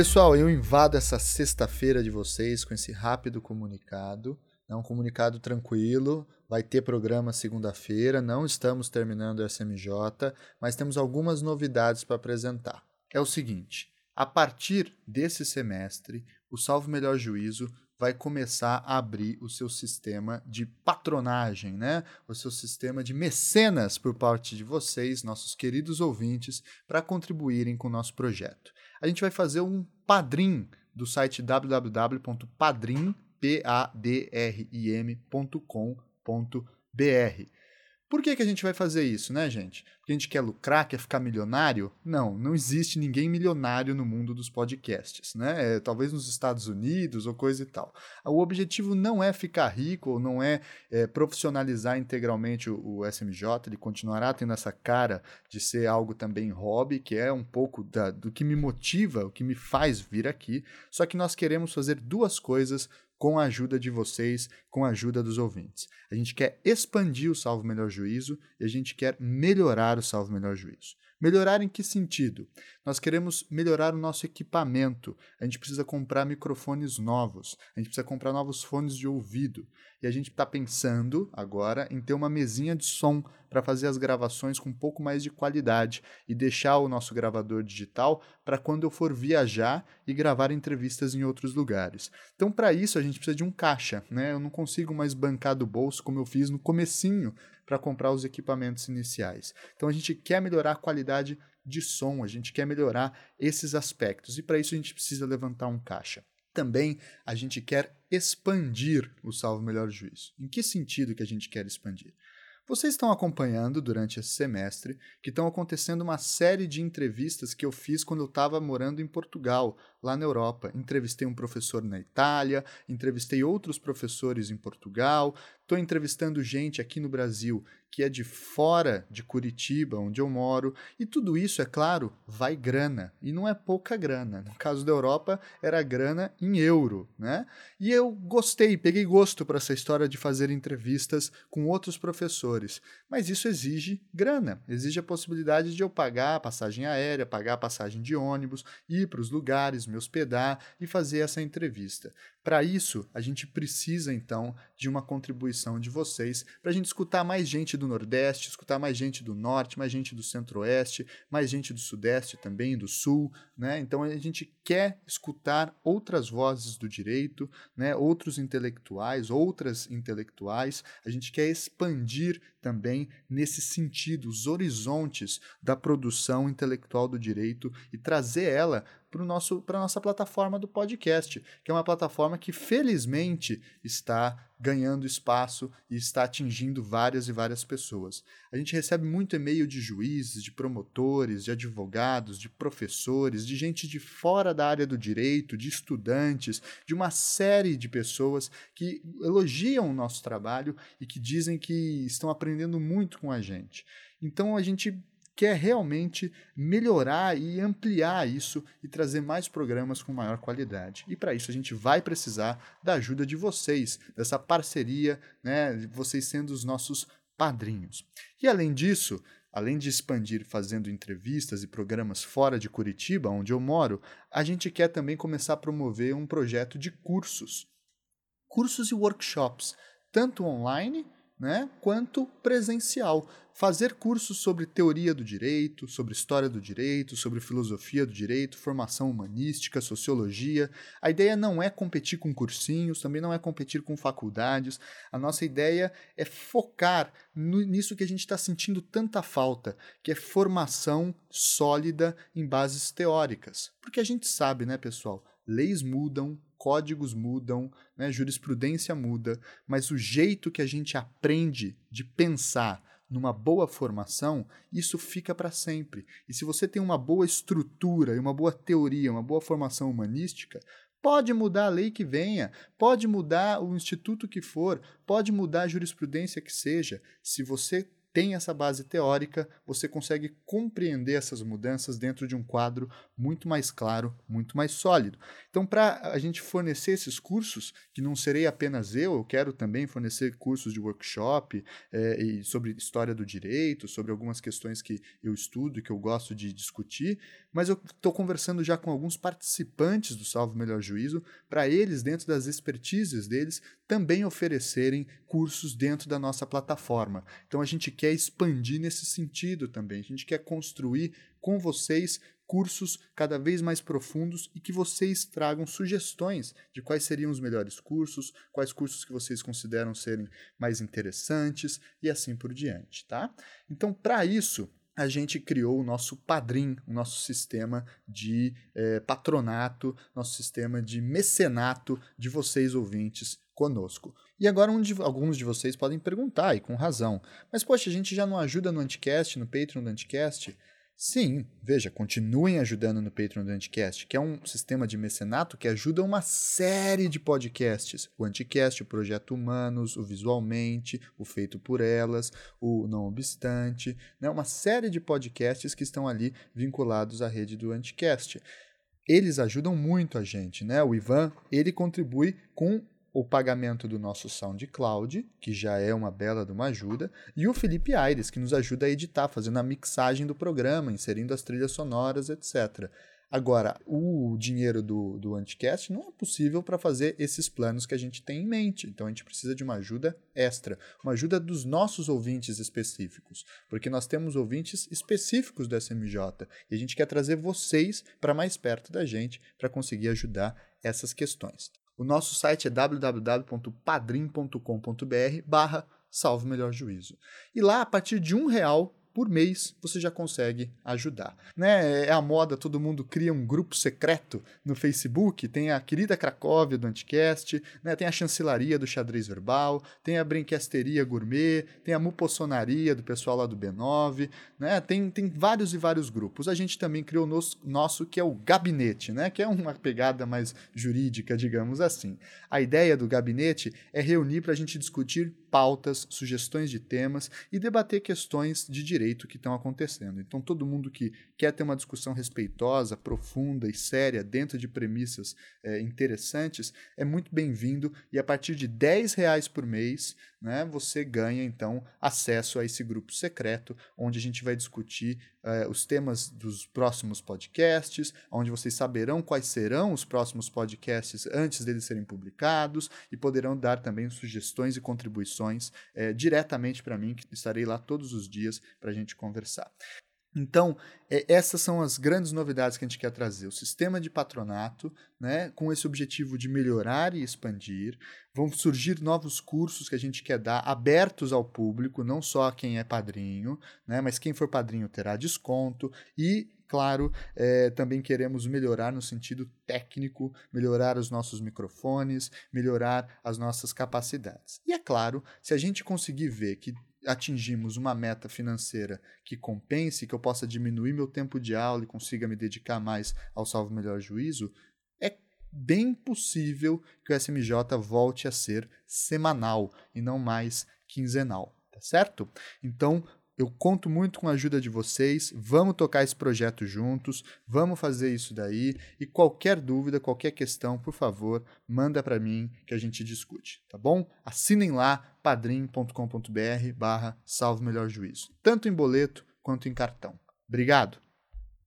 Pessoal, eu invado essa sexta-feira de vocês com esse rápido comunicado. É um comunicado tranquilo, vai ter programa segunda-feira, não estamos terminando o SMJ, mas temos algumas novidades para apresentar. É o seguinte: a partir desse semestre, o Salvo Melhor Juízo vai começar a abrir o seu sistema de patronagem, né? O seu sistema de mecenas por parte de vocês, nossos queridos ouvintes, para contribuírem com o nosso projeto. A gente vai fazer um padrim do site www.padrim.com.br. Por que, que a gente vai fazer isso, né, gente? Porque a gente quer lucrar, quer ficar milionário? Não, não existe ninguém milionário no mundo dos podcasts, né? É, talvez nos Estados Unidos ou coisa e tal. O objetivo não é ficar rico ou não é, é profissionalizar integralmente o, o, SMJ, ele continuará tendo essa cara de ser algo também hobby, que é um pouco da, do que me motiva, o que me faz vir aqui. Só que nós queremos fazer duas coisas com a ajuda de vocês, com a ajuda dos ouvintes. A gente quer expandir o Salvo Melhor Juízo e a gente quer melhorar o Salvo Melhor Juízo. Melhorar em que sentido? Nós queremos melhorar o nosso equipamento. A gente precisa comprar microfones novos, a gente precisa comprar novos fones de ouvido. E a gente está pensando agora em ter uma mesinha de som para fazer as gravações com um pouco mais de qualidade e deixar o nosso gravador digital para quando eu for viajar e gravar entrevistas em outros lugares. Então, para isso, a gente precisa de um caixa. Né? Eu não consigo mais bancar do bolso como eu fiz no comecinho para comprar os equipamentos iniciais. Então a gente quer melhorar a qualidade de som, a gente quer melhorar esses aspectos e para isso a gente precisa levantar um caixa. Também a gente quer expandir o Salvo Melhor Juízo. Em que sentido que a gente quer expandir? Vocês estão acompanhando durante esse semestre que estão acontecendo uma série de entrevistas que eu fiz quando eu estava morando em Portugal, lá na Europa. Entrevistei um professor na Itália, entrevistei outros professores em Portugal, estou entrevistando gente aqui no Brasil que é de fora de Curitiba, onde eu moro, e tudo isso, é claro, vai grana, e não é pouca grana. No caso da Europa, era grana em euro, né? E eu gostei, peguei gosto para essa história de fazer entrevistas com outros professores, mas isso exige grana, exige a possibilidade de eu pagar a passagem aérea, pagar a passagem de ônibus, ir para os lugares, me hospedar e fazer essa entrevista. Para isso, a gente precisa então de uma contribuição de vocês para a gente escutar mais gente do Nordeste, escutar mais gente do Norte, mais gente do Centro-Oeste, mais gente do Sudeste também, do Sul, né? Então a gente quer escutar outras vozes do direito, né? Outros intelectuais, outras intelectuais. A gente quer expandir também nesse sentido os horizontes da produção intelectual do direito e trazer ela para a nossa plataforma do podcast, que é uma plataforma que felizmente está ganhando espaço e está atingindo várias e várias pessoas. A gente recebe muito e-mail de juízes, de promotores, de advogados, de professores, de gente de fora da área do direito, de estudantes, de uma série de pessoas que elogiam o nosso trabalho e que dizem que estão aprendendo muito com a gente. Então a gente quer realmente melhorar e ampliar isso e trazer mais programas com maior qualidade. E para isso a gente vai precisar da ajuda de vocês, dessa parceria, né, vocês sendo os nossos padrinhos. E além disso, além de expandir fazendo entrevistas e programas fora de Curitiba, onde eu moro, a gente quer também começar a promover um projeto de cursos. Cursos e workshops, tanto online né, quanto presencial. Fazer cursos sobre teoria do direito, sobre história do direito, sobre filosofia do direito, formação humanística, sociologia. A ideia não é competir com cursinhos, também não é competir com faculdades. A nossa ideia é focar no, nisso que a gente está sentindo tanta falta, que é formação sólida em bases teóricas. Porque a gente sabe, né, pessoal? Leis mudam, códigos mudam, né, jurisprudência muda, mas o jeito que a gente aprende de pensar numa boa formação, isso fica para sempre. E se você tem uma boa estrutura e uma boa teoria, uma boa formação humanística, Pode mudar a lei que venha, pode mudar o instituto que for, pode mudar a jurisprudência que seja. Se você tem essa base teórica, você consegue compreender essas mudanças dentro de um quadro muito mais claro, muito mais sólido. Então, para a gente fornecer esses cursos, que não serei apenas eu, eu quero também fornecer cursos de workshop é, e sobre história do direito, sobre algumas questões que eu estudo e que eu gosto de discutir, mas eu estou conversando já com alguns participantes do Salvo Melhor Juízo, para eles, dentro das expertises deles, também oferecerem cursos dentro da nossa plataforma. Então a gente quer expandir nesse sentido também, a gente quer construir com vocês cursos cada vez mais profundos e que vocês tragam sugestões de quais seriam os melhores cursos, quais cursos que vocês consideram serem mais interessantes e assim por diante, tá? Então, para isso, a gente criou o nosso padrim, o nosso sistema de é, patronato, nosso sistema de mecenato de vocês ouvintes conosco. E agora um de, alguns de vocês podem perguntar, e com razão, mas poxa, a gente já não ajuda no Anticast, no Patreon do Anticast? Sim, veja, continuem ajudando no Patreon do Anticast, que é um sistema de mecenato que ajuda uma série de podcasts. O Anticast, o Projeto Humanos, o Visualmente, o Feito por Elas, o Não Obstante, né? uma série de podcasts que estão ali vinculados à rede do Anticast. Eles ajudam muito a gente, né? O Ivan, ele contribui com o pagamento do nosso SoundCloud, que já é uma bela de uma ajuda, e o Felipe Aires, que nos ajuda a editar, fazendo a mixagem do programa, inserindo as trilhas sonoras, etc. Agora, o dinheiro do, do Anticast não é possível para fazer esses planos que a gente tem em mente. Então, a gente precisa de uma ajuda extra, uma ajuda dos nossos ouvintes específicos, porque nós temos ouvintes específicos do SMJ e a gente quer trazer vocês para mais perto da gente para conseguir ajudar essas questões. O nosso site é www.padrim.com.br barra salve melhor juízo. E lá, a partir de um real por mês você já consegue ajudar. Né? É a moda, todo mundo cria um grupo secreto no Facebook, tem a querida Cracóvia do Anticast, né? tem a chancelaria do xadrez verbal, tem a brinquesteria gourmet, tem a mupossonaria do pessoal lá do B9, né? tem, tem vários e vários grupos. A gente também criou o nosso, nosso que é o gabinete, né? que é uma pegada mais jurídica, digamos assim. A ideia do gabinete é reunir para a gente discutir pautas, sugestões de temas e debater questões de direito que estão acontecendo. Então, todo mundo que quer ter uma discussão respeitosa, profunda e séria dentro de premissas é, interessantes é muito bem-vindo e a partir de 10 reais por mês né, você ganha então acesso a esse grupo secreto onde a gente vai discutir uh, os temas dos próximos podcasts, onde vocês saberão quais serão os próximos podcasts antes deles serem publicados e poderão dar também sugestões e contribuições uh, diretamente para mim, que estarei lá todos os dias para a gente conversar. Então, é, essas são as grandes novidades que a gente quer trazer. O sistema de patronato, né, com esse objetivo de melhorar e expandir. Vão surgir novos cursos que a gente quer dar, abertos ao público, não só a quem é padrinho, né, mas quem for padrinho terá desconto. E, claro, é, também queremos melhorar no sentido técnico, melhorar os nossos microfones, melhorar as nossas capacidades. E, é claro, se a gente conseguir ver que atingimos uma meta financeira que compense, que eu possa diminuir meu tempo de aula e consiga me dedicar mais ao salvo melhor juízo, é bem possível que o SMJ volte a ser semanal e não mais quinzenal, tá certo? Então, eu conto muito com a ajuda de vocês. Vamos tocar esse projeto juntos. Vamos fazer isso daí. E qualquer dúvida, qualquer questão, por favor, manda para mim que a gente discute, tá bom? Assinem lá padrim.com.br barra salvo melhor juízo, tanto em boleto quanto em cartão. Obrigado!